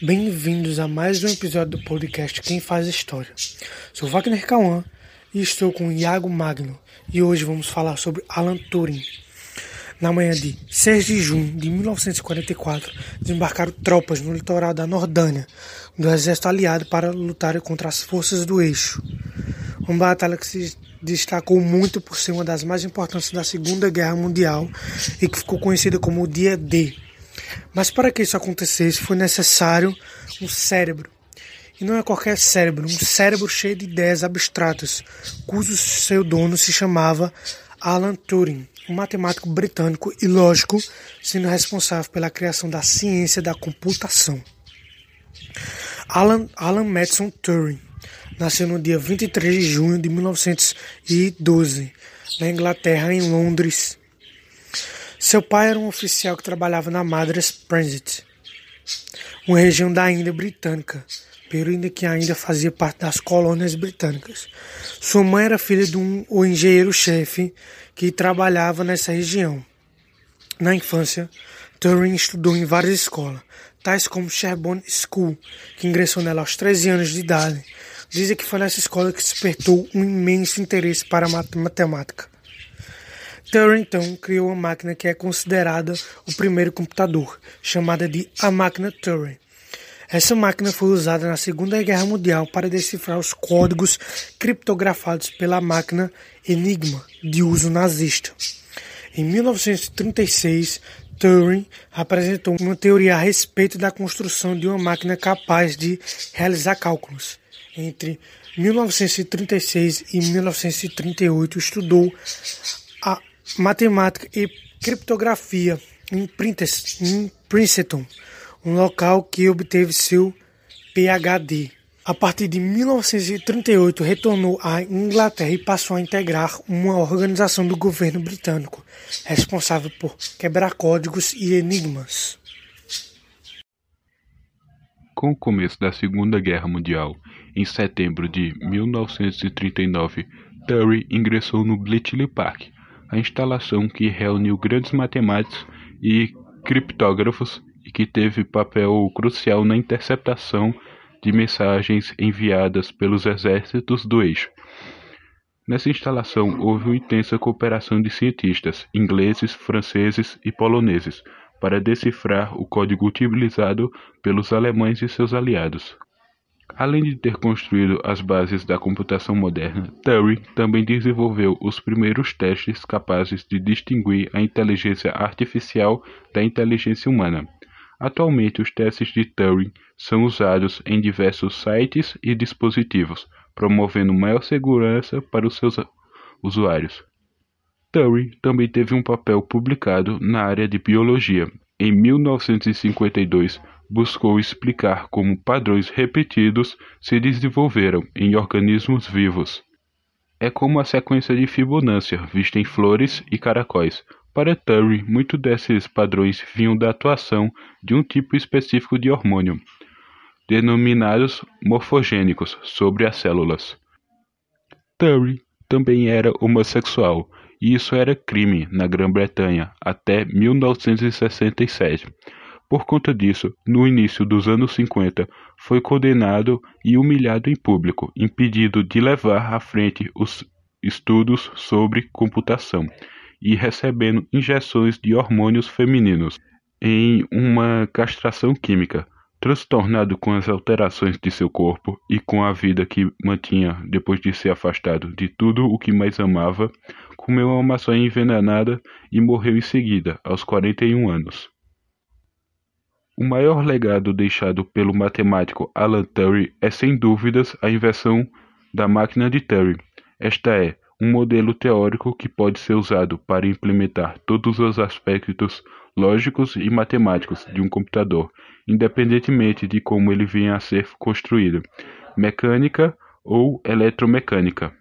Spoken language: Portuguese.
Bem-vindos a mais um episódio do podcast Quem Faz História. Sou Wagner Cauã e estou com Iago Magno e hoje vamos falar sobre Alan Turing. Na manhã de 6 de junho de 1944, desembarcaram tropas no litoral da Nordânia do exército aliado para lutar contra as forças do eixo. Uma batalha que se destacou muito por ser uma das mais importantes da Segunda Guerra Mundial e que ficou conhecida como o Dia D mas para que isso acontecesse foi necessário um cérebro. E não é qualquer cérebro, um cérebro cheio de ideias abstratas, cujo seu dono se chamava Alan Turing, um matemático britânico e lógico, sendo responsável pela criação da ciência da computação. Alan, Alan Madison Turing nasceu no dia 23 de junho de 1912, na Inglaterra, em Londres, seu pai era um oficial que trabalhava na Madras Transit, uma região da Índia britânica, período que ainda fazia parte das colônias britânicas. Sua mãe era filha de um engenheiro-chefe que trabalhava nessa região. Na infância, Turing estudou em várias escolas, tais como Sherborne School, que ingressou nela aos 13 anos de idade. Dizem que foi nessa escola que despertou um imenso interesse para matemática. Turing então criou uma máquina que é considerada o primeiro computador, chamada de a máquina Turing. Essa máquina foi usada na Segunda Guerra Mundial para decifrar os códigos criptografados pela máquina Enigma, de uso nazista. Em 1936, Turing apresentou uma teoria a respeito da construção de uma máquina capaz de realizar cálculos. Entre 1936 e 1938, estudou matemática e criptografia em Princeton, um local que obteve seu PhD. A partir de 1938, retornou à Inglaterra e passou a integrar uma organização do governo britânico, responsável por quebrar códigos e enigmas. Com o começo da Segunda Guerra Mundial, em setembro de 1939, Terry ingressou no Bletchley Park, a instalação que reuniu grandes matemáticos e criptógrafos e que teve papel crucial na interceptação de mensagens enviadas pelos exércitos do eixo. Nessa instalação houve uma intensa cooperação de cientistas ingleses, franceses e poloneses para decifrar o código utilizado pelos alemães e seus aliados. Além de ter construído as bases da computação moderna, Turing também desenvolveu os primeiros testes capazes de distinguir a inteligência artificial da inteligência humana. Atualmente, os testes de Turing são usados em diversos sites e dispositivos, promovendo maior segurança para os seus usuários. Turing também teve um papel publicado na área de biologia. Em 1952, buscou explicar como padrões repetidos se desenvolveram em organismos vivos. É como a sequência de Fibonacci vista em flores e caracóis. Para Turing, muitos desses padrões vinham da atuação de um tipo específico de hormônio, denominados morfogênicos, sobre as células. Turing também era homossexual, isso era crime na Grã-Bretanha até 1967. Por conta disso, no início dos anos 50, foi condenado e humilhado em público, impedido de levar à frente os estudos sobre computação e recebendo injeções de hormônios femininos em uma castração química. Transtornado com as alterações de seu corpo e com a vida que mantinha depois de ser afastado de tudo o que mais amava, comeu uma maçã envenenada e morreu em seguida, aos 41 anos. O maior legado deixado pelo matemático Alan Turing é sem dúvidas a invenção da máquina de Turing. Esta é um modelo teórico que pode ser usado para implementar todos os aspectos lógicos e matemáticos de um computador, independentemente de como ele venha a ser construído, mecânica ou eletromecânica.